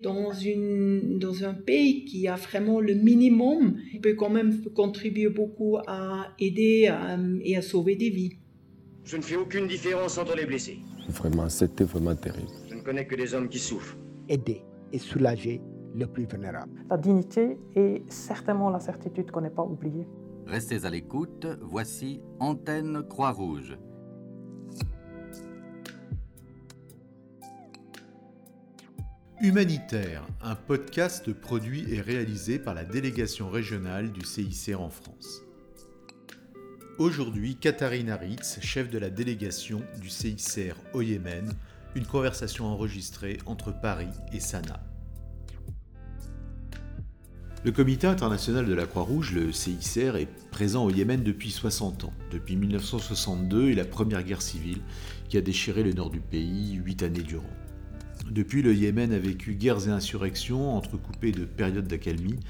Dans, une, dans un pays qui a vraiment le minimum, on peut quand même contribuer beaucoup à aider et à sauver des vies. Je ne fais aucune différence entre les blessés. Vraiment, c'était vraiment terrible. Je ne connais que des hommes qui souffrent. Aider et soulager le plus vulnérable. La dignité est certainement la certitude qu'on n'est pas oublié. Restez à l'écoute, voici Antenne Croix-Rouge. Humanitaire, un podcast produit et réalisé par la délégation régionale du CICR en France. Aujourd'hui, Katharina Ritz, chef de la délégation du CICR au Yémen, une conversation enregistrée entre Paris et Sanaa. Le Comité international de la Croix-Rouge, le CICR, est présent au Yémen depuis 60 ans, depuis 1962 et la première guerre civile qui a déchiré le nord du pays huit années durant. Depuis, le Yémen a vécu guerres et insurrections entrecoupées de périodes d'accalmie,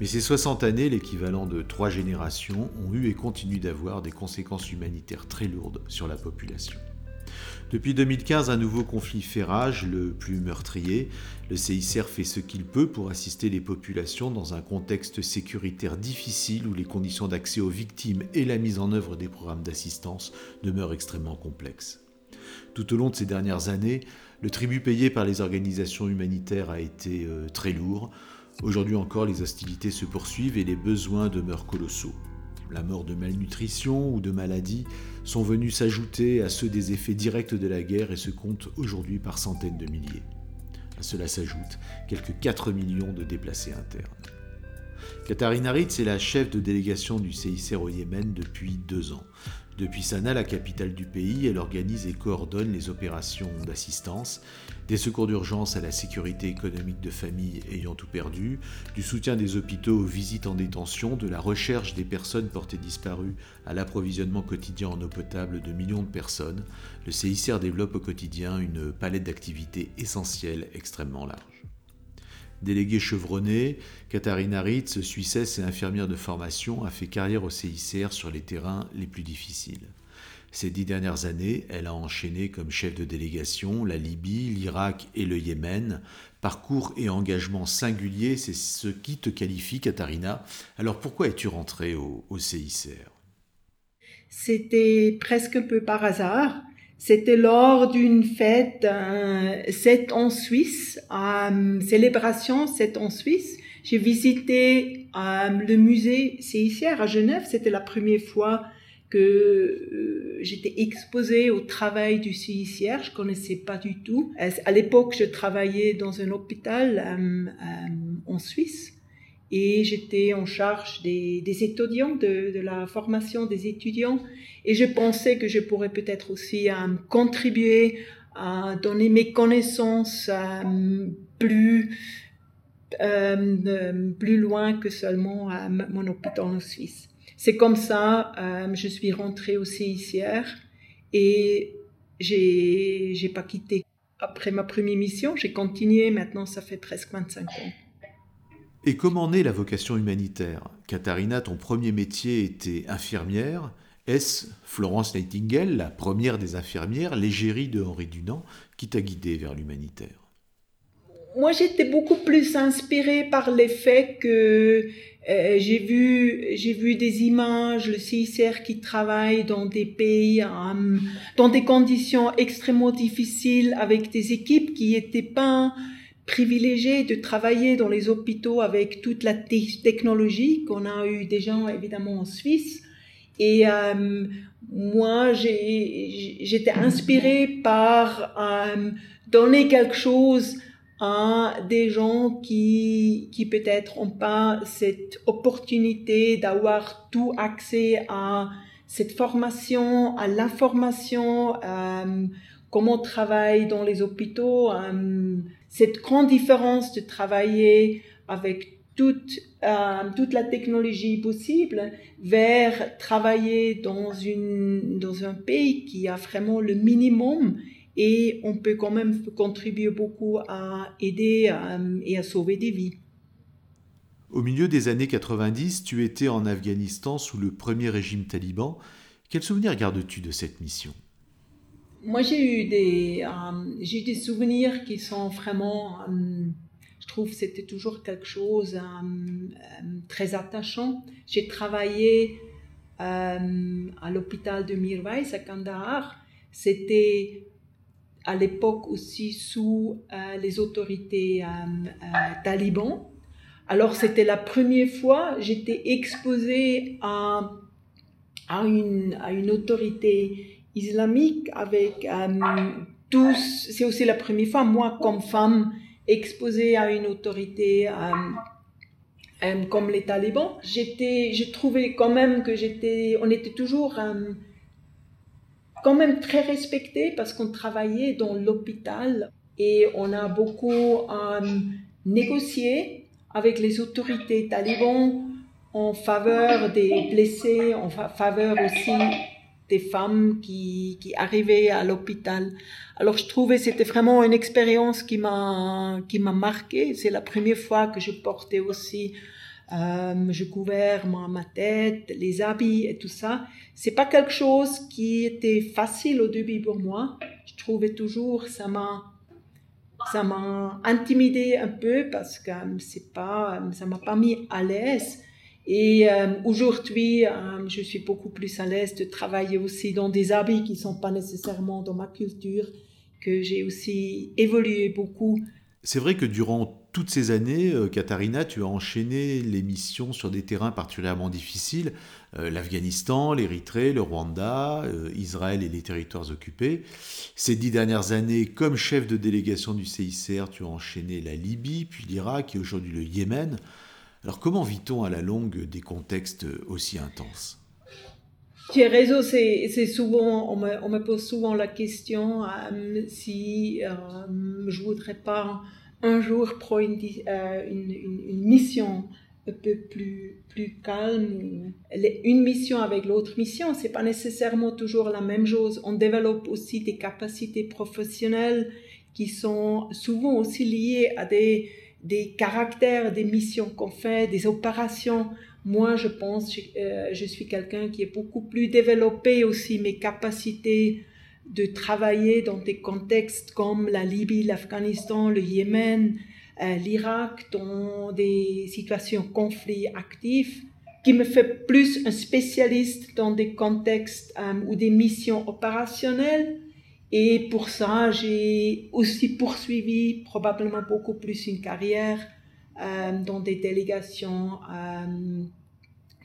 mais ces 60 années, l'équivalent de trois générations, ont eu et continuent d'avoir des conséquences humanitaires très lourdes sur la population. Depuis 2015, un nouveau conflit fait rage, le plus meurtrier. Le CICR fait ce qu'il peut pour assister les populations dans un contexte sécuritaire difficile où les conditions d'accès aux victimes et la mise en œuvre des programmes d'assistance demeurent extrêmement complexes. Tout au long de ces dernières années, le tribut payé par les organisations humanitaires a été euh, très lourd. Aujourd'hui encore, les hostilités se poursuivent et les besoins demeurent colossaux. La mort de malnutrition ou de maladie sont venus s'ajouter à ceux des effets directs de la guerre et se comptent aujourd'hui par centaines de milliers. À cela s'ajoutent quelques 4 millions de déplacés internes. Katharina Ritz est la chef de délégation du CICR au Yémen depuis deux ans. Depuis Sanaa, la capitale du pays, elle organise et coordonne les opérations d'assistance, des secours d'urgence à la sécurité économique de familles ayant tout perdu, du soutien des hôpitaux aux visites en détention, de la recherche des personnes portées disparues à l'approvisionnement quotidien en eau potable de millions de personnes. Le CICR développe au quotidien une palette d'activités essentielles extrêmement large. Déléguée chevronnée, Katharina Ritz, Suissesse et infirmière de formation, a fait carrière au CICR sur les terrains les plus difficiles. Ces dix dernières années, elle a enchaîné comme chef de délégation la Libye, l'Irak et le Yémen. Parcours et engagement singulier, c'est ce qui te qualifie, Katharina. Alors pourquoi es-tu rentrée au, au CICR C'était presque un peu par hasard. C'était lors d'une fête, euh, 7 en Suisse, euh, célébration 7 en Suisse. J'ai visité euh, le musée CICR à Genève. C'était la première fois que euh, j'étais exposée au travail du CICR. Je connaissais pas du tout. À l'époque, je travaillais dans un hôpital euh, en Suisse et j'étais en charge des, étudiants, de, la formation des étudiants. Et je pensais que je pourrais peut-être aussi euh, contribuer à donner mes connaissances euh, plus, euh, plus loin que seulement à mon hôpital en Suisse. C'est comme ça, je suis rentrée au CICR et j'ai, j'ai pas quitté. Après ma première mission, j'ai continué. Maintenant, ça fait presque 25 ans. Et comment naît la vocation humanitaire? Katharina, ton premier métier était infirmière. Est-ce Florence Nightingale, la première des infirmières, l'égérie de Henri Dunant, qui t'a guidée vers l'humanitaire? Moi, j'étais beaucoup plus inspirée par les faits que euh, j'ai vu, j'ai vu des images, le CICR qui travaille dans des pays, euh, dans des conditions extrêmement difficiles, avec des équipes qui étaient pas privilégié de travailler dans les hôpitaux avec toute la technologie qu'on a eu gens évidemment en Suisse. Et euh, moi, j'étais inspirée par euh, donner quelque chose à des gens qui, qui peut-être n'ont pas cette opportunité d'avoir tout accès à cette formation, à l'information, euh, comment on travaille dans les hôpitaux, cette grande différence de travailler avec toute, euh, toute la technologie possible vers travailler dans, une, dans un pays qui a vraiment le minimum et on peut quand même contribuer beaucoup à aider euh, et à sauver des vies. Au milieu des années 90, tu étais en Afghanistan sous le premier régime taliban. Quel souvenir gardes-tu de cette mission? Moi, j'ai eu des, euh, j'ai des souvenirs qui sont vraiment euh, Je trouve que c'était toujours quelque chose très attachant. J'ai travaillé à l'hôpital de Mirwais à Kandahar. C'était à l'époque aussi sous les autorités talibans. Alors c'était la première fois j'étais exposée à, à, une, à une autorité islamique avec euh, tous. C'est aussi la première fois moi comme femme exposée à une autorité euh, euh, comme les talibans. J'étais, j'ai trouvé quand même que j'étais, on était toujours quand même très respecté parce qu'on travaillait dans l'hôpital et on a beaucoup négocié avec les autorités talibans en faveur des blessés, en faveur aussi des femmes qui, qui arrivaient à l'hôpital. Alors je trouvais c'était vraiment une expérience qui m'a qui m'a marqué. C'est la première fois que je portais aussi euh, je couvert ma, ma tête, les habits et tout ça. C'est pas quelque chose qui était facile au début pour moi. Je trouvais toujours ça m'a ça m'a intimidé un peu parce que euh, c'est pas, euh, ça m'a pas mis à l'aise. Et euh, aujourd'hui, je suis beaucoup plus à l'aise de travailler aussi dans des habits qui sont pas nécessairement dans ma culture, que j'ai aussi évolué beaucoup. C'est vrai que durant toutes ces années, Katharina, tu as enchaîné les missions sur des terrains particulièrement difficiles, euh, l'Afghanistan, l'Érythrée, le Rwanda, euh, Israël et les territoires occupés. Ces dix dernières années, comme chef de délégation du CICR, tu as enchaîné la Libye, puis l'Irak et aujourd'hui le Yémen. Alors comment vit-on à la longue des contextes aussi intenses? As raison, c'est souvent, on me, pose souvent la question euh, si je voudrais pas un jour prendre une, une mission un peu plus, plus calme. Une mission avec l'autre mission, c'est pas nécessairement toujours la même chose. On développe aussi des capacités professionnelles qui sont souvent aussi liées à des, des caractères des missions qu'on fait, des opérations. Moi, je pense, je, euh, je suis quelqu'un qui est beaucoup plus développé aussi mes capacités de travailler dans des contextes comme la Libye, l'Afghanistan, le Yémen, euh, l'Irak dans des situations conflits actifs, qui me fait plus un spécialiste dans des contextes euh, ou des missions opérationnelles. Et pour ça, j'ai aussi poursuivi probablement beaucoup plus une carrière euh, dans des délégations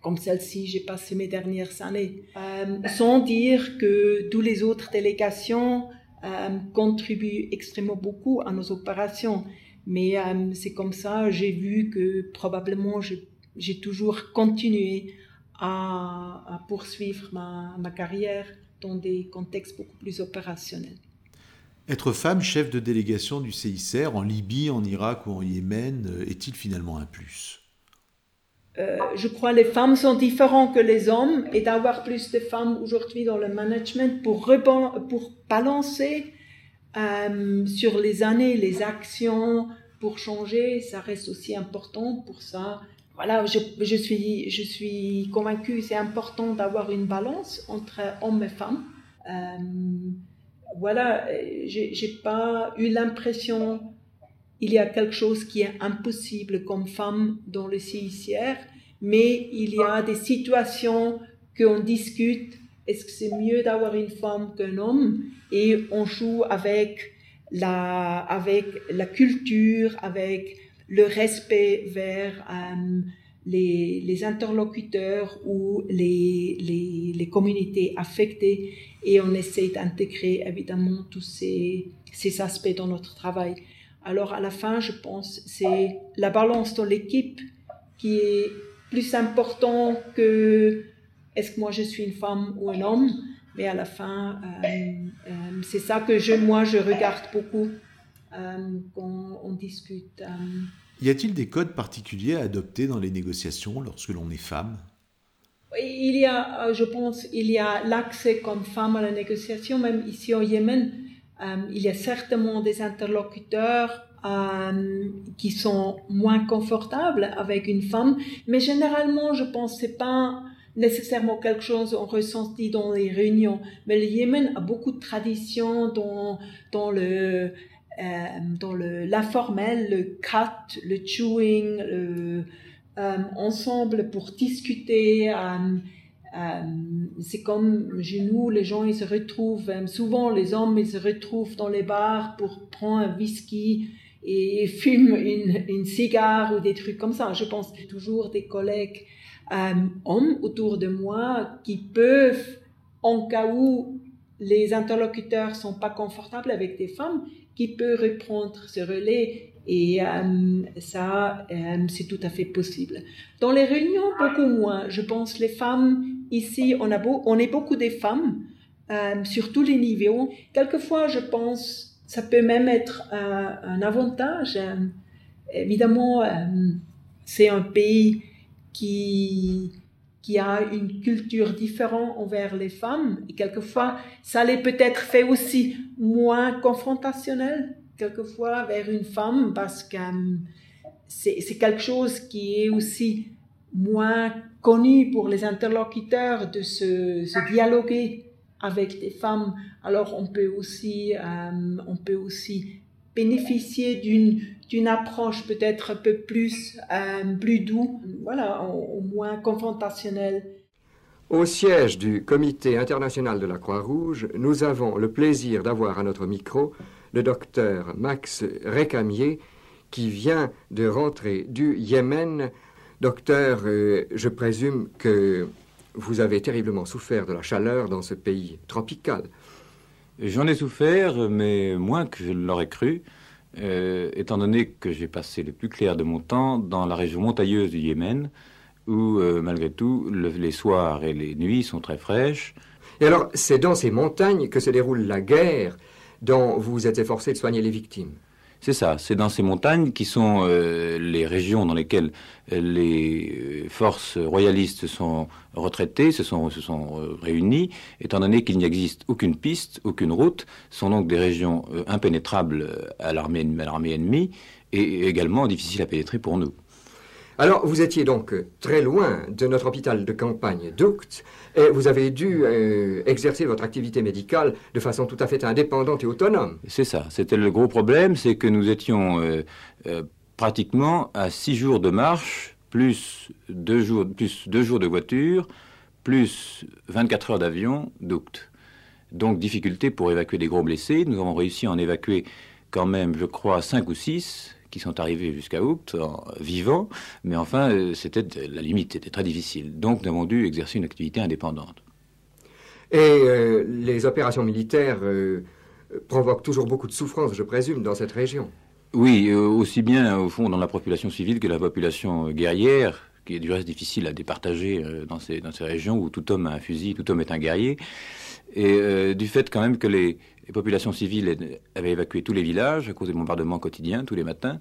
comme celle-ci, j'ai passé mes dernières années. sans dire que toutes les autres délégations contribuent extrêmement beaucoup à nos opérations. Mais euh, c'est comme ça, j'ai vu que probablement j'ai toujours continué à, poursuivre ma, carrière dans des contextes beaucoup plus opérationnels. Être femme chef de délégation du CICR en Libye, en Irak ou en Yémen euh, est-il finalement un plus? Euh, je crois que les femmes sont différentes que les hommes et d'avoir plus de femmes aujourd'hui dans le management pour, pour balancer euh, sur les années, les actions pour changer, ça reste aussi important pour ça. Voilà, je, suis, je suis convaincue, c'est important d'avoir une balance entre hommes et femmes. Euh, voilà, j'ai pas eu l'impression il y a quelque chose qui est impossible comme femme dans le CICR, mais il y a des situations qu'on discute. Est-ce que c'est mieux d'avoir une femme qu'un homme? Et on joue avec la, avec la culture, avec le respect vers euh, les, interlocuteurs ou les, les, les, communautés affectées et on essaie d'intégrer évidemment tous ces, ces aspects dans notre travail. Alors à la fin, je pense, c'est la balance dans l'équipe qui est plus important que est-ce que moi je suis une femme ou un homme? Mais à la fin, euh, euh, c'est ça que je, moi, je regarde beaucoup euh, quand on discute. Y a-t-il des codes particuliers à adopter dans les négociations lorsque l'on est femme? Il y a, je pense, il y a l'accès comme femme à la négociation, même ici au Yémen. il y a certainement des interlocuteurs qui sont moins confortables avec une femme, mais généralement, je pense c'est pas nécessairement quelque chose on ressentit dans les réunions. Mais le Yémen a beaucoup de traditions dans, dans le, dans le l'informel, le cut, le chewing, le, ensemble pour discuter. c'est comme chez nous, les gens ils se retrouvent, souvent les hommes ils se retrouvent dans les bars pour prendre un whisky et fument une, une cigare ou des trucs comme ça. Je pense toujours des collègues euh, hommes autour de moi qui peuvent, en cas où les interlocuteurs sont pas confortables avec des femmes, qui peuvent reprendre ce relais et euh, ça, euh, c'est tout à fait possible. Dans les réunions, beaucoup moins. Je pense les femmes ici, on, a beau, on est beaucoup des femmes euh, sur tous les niveaux. Quelquefois, je pense, ça peut même être un avantage. évidemment, c'est un pays qui, qui a une culture différente envers les femmes. Et quelquefois, ça les peut-être fait aussi moins confrontationnel, quelquefois, vers une femme, parce que euh, c'est quelque chose qui est aussi moins connu pour les interlocuteurs de se, dialoguer avec des femmes. Alors, on peut aussi, euh, on peut aussi bénéficier d'une d'une approche peut-être un peu plus euh, plus doux, voilà, au, moins confrontationnelle. Au siège du Comité international de la Croix-Rouge, nous avons le plaisir d'avoir à notre micro le docteur Max Récamier, qui vient de rentrer du Yémen. Docteur, euh, je présume que vous avez terriblement souffert de la chaleur dans ce pays tropical. J'en ai souffert, mais moins que je ne l'aurais cru, euh, étant donné que j'ai passé le plus clair de mon temps dans la région montagneuse du Yémen, où, euh, malgré tout, les soirs et les nuits sont très fraîches. Et alors, c'est dans ces montagnes que se déroule la guerre dont vous êtes efforcé de soigner les victimes? C'est ça, c'est dans ces montagnes qui sont euh, les régions dans lesquelles euh, les euh, forces royalistes sont retraitées, se sont, se sont réunies, étant donné qu'il n'y existe aucune piste, aucune route, sont donc des régions impénétrables à l'armée ennemie et également difficiles à pénétrer pour nous. Alors, vous étiez donc très loin de notre hôpital de campagne d'Ouct, et vous avez dû euh, exercer votre activité médicale de façon tout à fait indépendante et autonome. C'est ça. C'était le gros problème, c'est que nous étions euh, euh, pratiquement à six jours de marche, plus deux jours, plus jours de voiture, plus 24 heures d'avion d'Ouct. Donc, difficulté pour évacuer des gros blessés. Nous avons réussi à en évacuer quand même, je crois, cinq ou six qui sont arrivés jusqu'à août, vivants, mais enfin, euh, c'était la limite, c'était très difficile. Donc, nous avons dû exercer une activité indépendante. Et euh, les opérations militaires euh, provoquent toujours beaucoup de souffrance, je présume, dans cette région. Oui, aussi bien au fond dans la population civile que la population guerrière, qui est du reste difficile à départager dans ces, dans ces régions où tout homme a un fusil, tout homme est un guerrier. Et du fait quand même que les, les populations civiles avaient évacué tous les villages à cause des bombardements quotidiens tous les matins.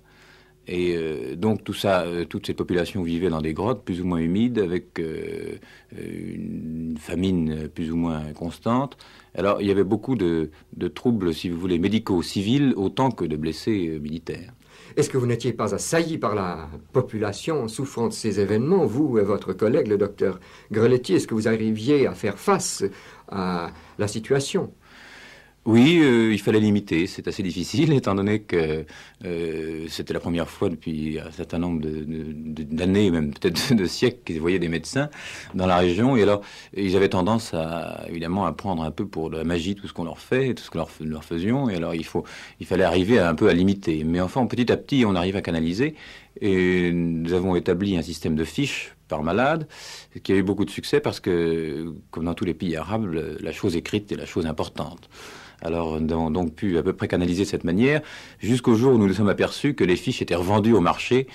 Et euh, donc tout ça, euh, toutes ces populations vivaient dans des grottes plus ou moins humides, avec euh, une famine plus ou moins constante. Alors il y avait beaucoup de, troubles, si vous voulez, médicaux, civils, autant que de blessés militaires. Est-ce que vous n'étiez pas assailli par la population souffrant de ces événements, vous et votre collègue, le docteur Greletti Est-ce que vous arriviez à faire face à la situation? Oui, euh, il fallait limiter. C'est assez difficile, étant donné que euh, c'était la première fois depuis un certain nombre d'années, même peut-être de siècles, qu'ils voyaient des médecins dans la région. Et alors, ils avaient tendance à, évidemment, à prendre un peu pour la magie tout ce qu'on leur fait, tout ce que nous leur faisions. Et alors, il, faut, il fallait arriver un peu à limiter. Mais enfin, petit à petit, on arrive à canaliser. Et nous avons établi un système de fiches par malade, qui a eu beaucoup de succès parce que, comme dans tous les pays arabes, la chose écrite est la chose importante. Alors nous avons donc pu à peu près canaliser de cette manière, jusqu'au jour où nous nous sommes aperçus que les fiches étaient revendues au marché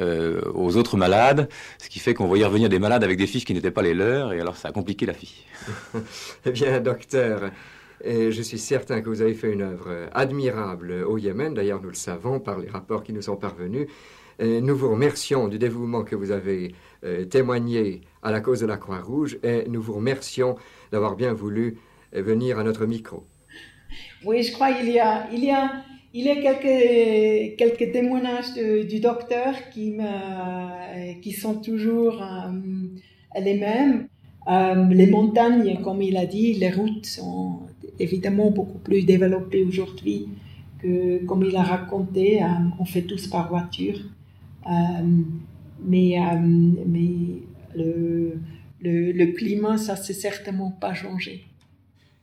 euh, aux autres malades, ce qui fait qu'on voyait revenir des malades avec des fiches qui n'étaient pas les leurs, et alors ça a compliqué la vie. eh bien, docteur, je suis certain que vous avez fait une œuvre admirable au Yémen, d'ailleurs nous le savons par les rapports qui nous sont parvenus. Nous vous remercions du dévouement que vous avez euh, témoigné à la cause de la Croix-Rouge et nous vous remercions d'avoir bien voulu euh, venir à notre micro. Oui, je crois qu'il y a, il y a, il y a quelques, quelques témoignages du docteur qui, me, qui sont toujours euh, les mêmes. Les montagnes, comme il a dit, les routes sont évidemment beaucoup plus développées aujourd'hui que, comme il a raconté, on fait tous par voiture. Mais mais le, le, le climat, ça s'est certainement pas changé.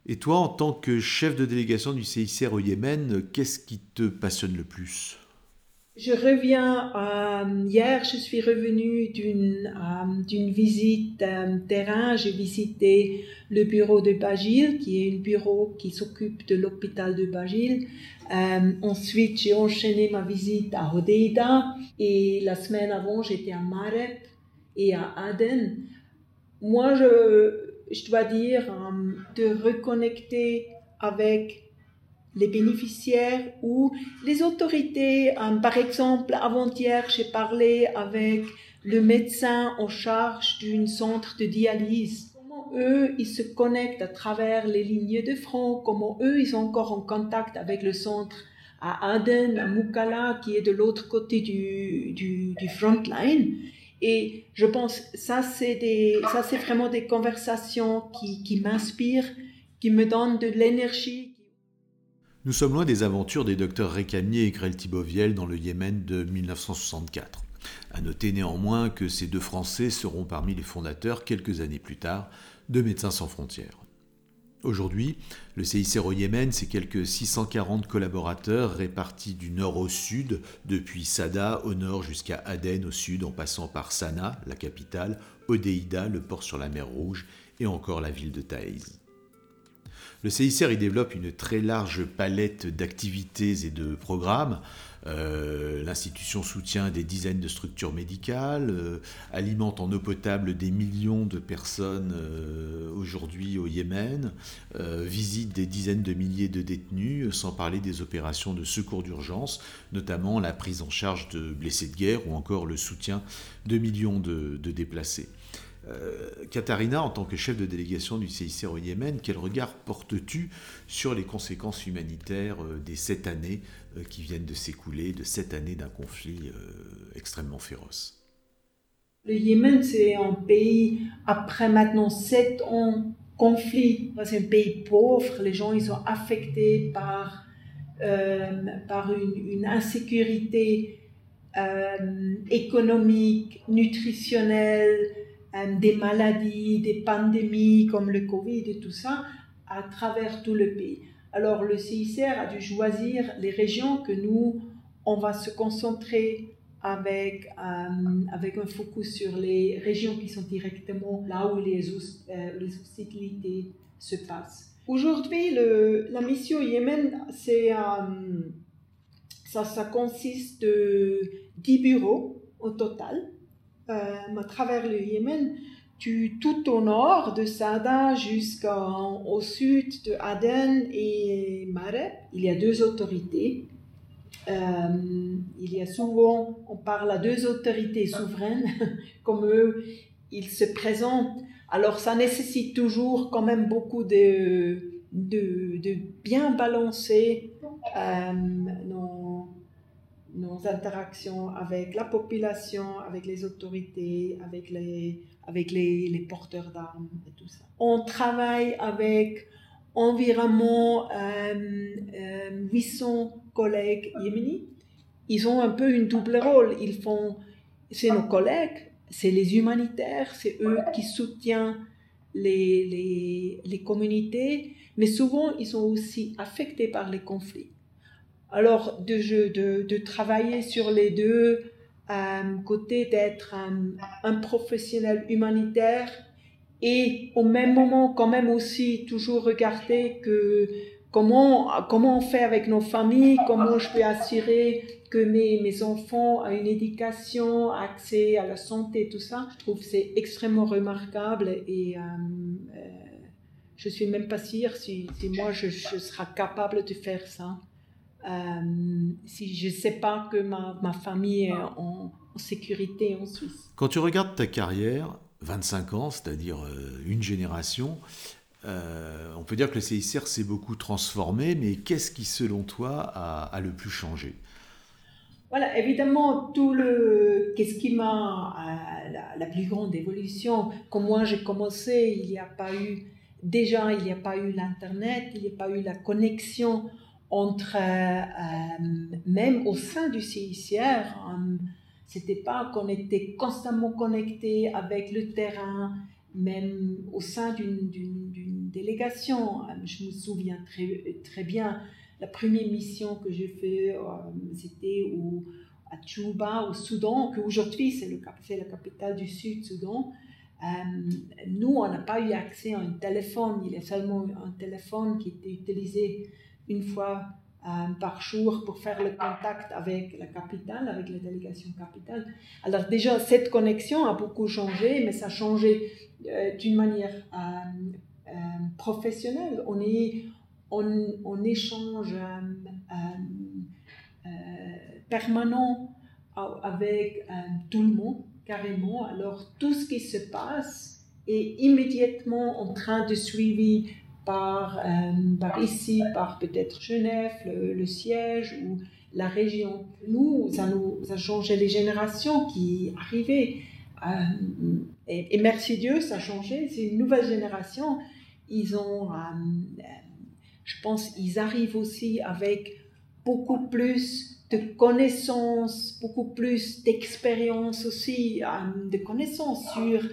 Et toi, en tant que chef de délégation du CICR au Yémen, qu'est-ce qui te passionne le plus? Je reviens, euh, hier je suis revenue d'une euh, visite euh, terrain, j'ai visité le bureau de Bagil, qui est un bureau qui s'occupe de l'hôpital de Bagil. Ensuite j'ai enchaîné ma visite à Hodeida et la semaine avant j'étais à Mareb et à Aden. Moi je, dois dire de reconnecter avec les bénéficiaires ou les autorités. Euh, par exemple, avant-hier, j'ai parlé avec le médecin en charge d'un centre de dialyse. Eux, ils se connectent à travers les lignes de front, comment eux, ils sont encore en contact avec le centre à Aden, à Mukala, qui est de l'autre côté du, du, front line. Et je pense, ça c'est ça c'est vraiment des conversations qui, m'inspirent, qui me donnent de l'énergie. Nous sommes loin des aventures des docteurs Récamier et Grel Thiboviel dans le Yémen de 1964. À noter néanmoins que ces deux Français seront parmi les fondateurs, quelques années plus tard, de Médecins sans frontières. Aujourd'hui, le CICR au Yémen, c'est quelques 640 collaborateurs répartis du nord au sud, depuis Sada au nord jusqu'à Aden au sud, en passant par Sanaa, la capitale, Odeida, le port sur la mer Rouge, et encore la ville de Taïz. Le CICR y développe une très large palette d'activités et de programmes. Euh, l'institution soutient des dizaines de structures médicales, euh, alimente en eau potable des millions de personnes euh, aujourd'hui au Yémen, visite des dizaines de milliers de détenus, sans parler des opérations de secours d'urgence, notamment la prise en charge de blessés de guerre ou encore le soutien de millions de déplacés. Euh, Katharina, en tant que chef de délégation du CICR au Yémen, quel regard portes-tu sur les conséquences humanitaires euh, des sept années euh, qui viennent de s'écouler, de sept années d'un conflit extrêmement féroce? Le Yémen, c'est un pays, après maintenant sept ans conflit, c'est un pays pauvre, les gens ils sont affectés par, par une, insécurité économique, nutritionnelle, des maladies, des pandémies comme le Covid et tout ça à travers tout le pays. Alors le CICR a dû choisir les régions que nous, on va se concentrer avec, euh, avec un focus sur les régions qui sont directement là où les, euh, hostilités se passent. Aujourd'hui, la mission Yémen, ça, ça consiste de 10 bureaux au total euh, à travers le Yémen, tout au nord de Sada jusqu'au sud de Aden et Mareb, il y a deux autorités. Euh, il y a souvent, on parle à deux autorités souveraines, comme eux, ils se présentent. Alors ça nécessite toujours quand même beaucoup de, de, de bien balancer euh, nos interactions avec la population, avec les autorités, avec les, avec les, les porteurs d'armes et tout ça. On travaille avec environ euh, 800 euh, collègues yéménis. Ils ont un peu une double rôle. Ils font, c'est nos collègues, c'est les humanitaires, c'est eux qui soutiennent les, les, les communautés, mais souvent ils sont aussi affectés par les conflits. Alors, de, de, travailler sur les deux euh, côtés, d'être un, professionnel humanitaire et au même moment, quand même aussi, toujours regarder que comment, comment on fait avec nos familles, comment je peux assurer que mes, mes enfants ont une éducation, accès à la santé, tout ça. Je trouve que c'est extrêmement remarquable et euh, euh, je suis même pas sûre si, moi je serai capable de faire ça. Euh, si je ne sais pas que ma, ma famille est en, sécurité en Suisse. Quand tu regardes ta carrière, 25 ans, c'est-à-dire euh, une génération, euh, on peut dire que le CICR s'est beaucoup transformé, mais qu'est-ce qui, selon toi, a, le plus changé? Voilà, évidemment, tout le, qu'est-ce qui m'a, la, la, plus grande évolution, comme moi j'ai commencé, il n'y a pas eu, déjà, il n'y a pas eu l'Internet, il n'y a pas eu la connexion entre, même au sein du CICR, c'était pas qu'on était constamment connecté avec le terrain, même au sein d'une délégation. Je me souviens très, très bien, la première mission que j'ai fait, c'était à Tchouba, au Soudan, qui aujourd'hui c'est la capitale du Sud-Soudan. Euh, nous, on n'a pas eu accès à un téléphone. Il y a seulement un téléphone qui était utilisé une fois euh, par jour pour faire le contact avec la capitale, avec la délégation capitale. Alors déjà, cette connexion a beaucoup changé, mais ça a changé euh, d'une manière professionnelle. On est on, échange permanent avec tout le monde carrément. Alors tout ce qui se passe est immédiatement en train de suivi par, euh, par ici, par peut-être Genève, le, siège ou la région. Nous, ça nous a changé les générations qui arrivaient. Euh, et, merci Dieu, ça a changé. C'est une nouvelle génération. Ils ont, euh, je pense, ils arrivent aussi avec beaucoup plus de connaissances, beaucoup plus d'expérience aussi, de connaissances sur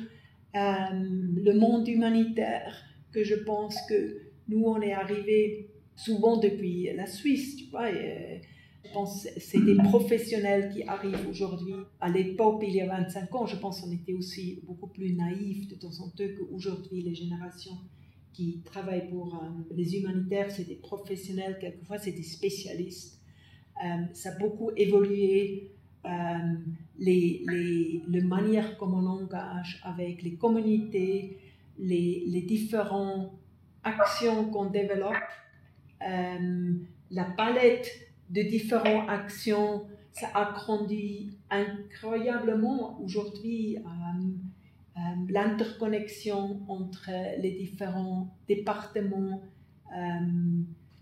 le monde humanitaire, que je pense que nous, on est arrivé souvent depuis la Suisse, tu vois. Et, je pense que c'est des professionnels qui arrivent aujourd'hui. À l'époque, il y a 25 ans, je pense qu'on était aussi beaucoup plus naïfs de temps en temps qu'aujourd'hui, les générations qui travaillent pour euh, les humanitaires, c'est des professionnels, quelquefois c'est des spécialistes. Euh, ça a beaucoup évolué. Euh, les, les, les, manières comme on engage avec les communautés, les, les différentes actions qu'on développe, euh, la palette de différentes actions, ça a grandi incroyablement aujourd'hui. L'interconnexion entre les différents départements,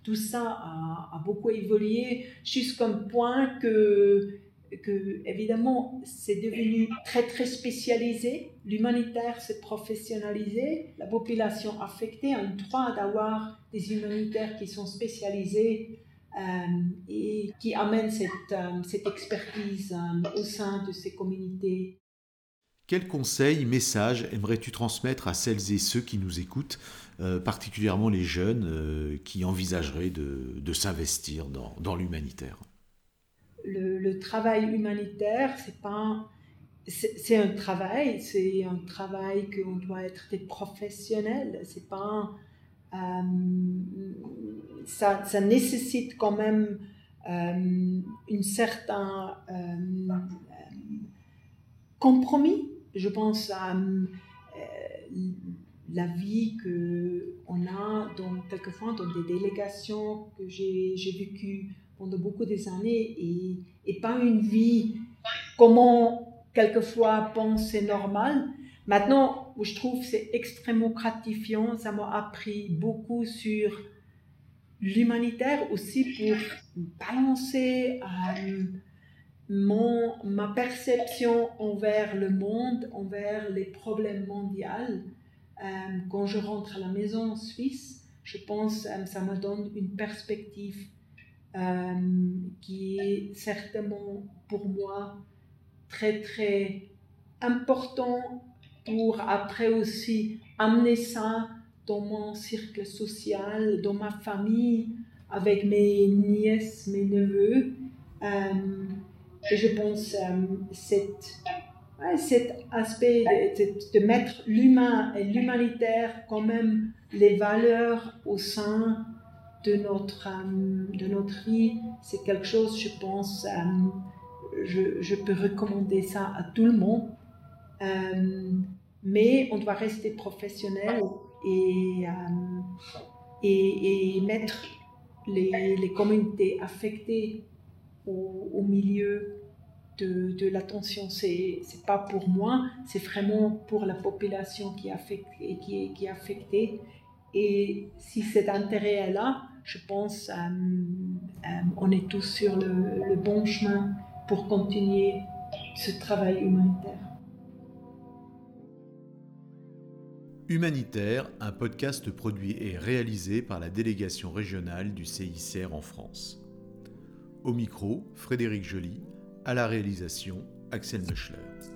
tout ça a, beaucoup évolué jusqu'à un point que, que évidemment, c'est devenu très, très spécialisé. L'humanitaire s'est professionnalisé. La population affectée a le droit d'avoir des humanitaires qui sont spécialisés euh, et qui amènent cette, euh, expertise euh, au sein de ces communautés. Quels conseils, messages aimerais-tu transmettre à celles et ceux qui nous écoutent particulièrement les jeunes qui envisageraient de, s'investir dans, l'humanitaire? Le, travail humanitaire, c'est pas c'est un travail, c'est un travail qu'on doit être des professionnels. C'est pas euh, ça, ça, nécessite quand même une certain compromis. Je pense à la vie qu'on a dans, quelquefois dans des délégations que j'ai vécues pendant beaucoup des années et, pas une vie comment quelquefois penser normal. Maintenant, je trouve c'est extrêmement gratifiant, ça m'a appris beaucoup sur l'humanitaire aussi pour balancer euh, mon, ma perception envers le monde, envers les problèmes mondiaux euh, quand je rentre à la maison en Suisse, je pense que euh, ça me donne une perspective qui est certainement pour moi très très important pour après aussi amener ça dans mon cercle social, dans ma famille, avec mes nièces, mes neveux. et je pense que cette cet aspect de, de mettre l'humain et l'humanitaire quand même les valeurs au sein de notre, euh, de notre vie, c'est quelque chose, je pense, euh, je, je, peux recommander ça à tout le monde. Euh, mais on doit rester professionnel et, et, et, mettre les, les communautés affectées au, milieu de, de l'attention. C'est n'est pas pour moi, c'est vraiment pour la population qui qui, est, qui est affectée. Et si cet intérêt est là, je pense euh, euh, on est tous sur le, le bon chemin pour continuer ce travail humanitaire. Humanitaire, un podcast produit et réalisé par la délégation régionale du CICR en France. Au micro, Frédéric Joly, à la réalisation, Axel Meuchler.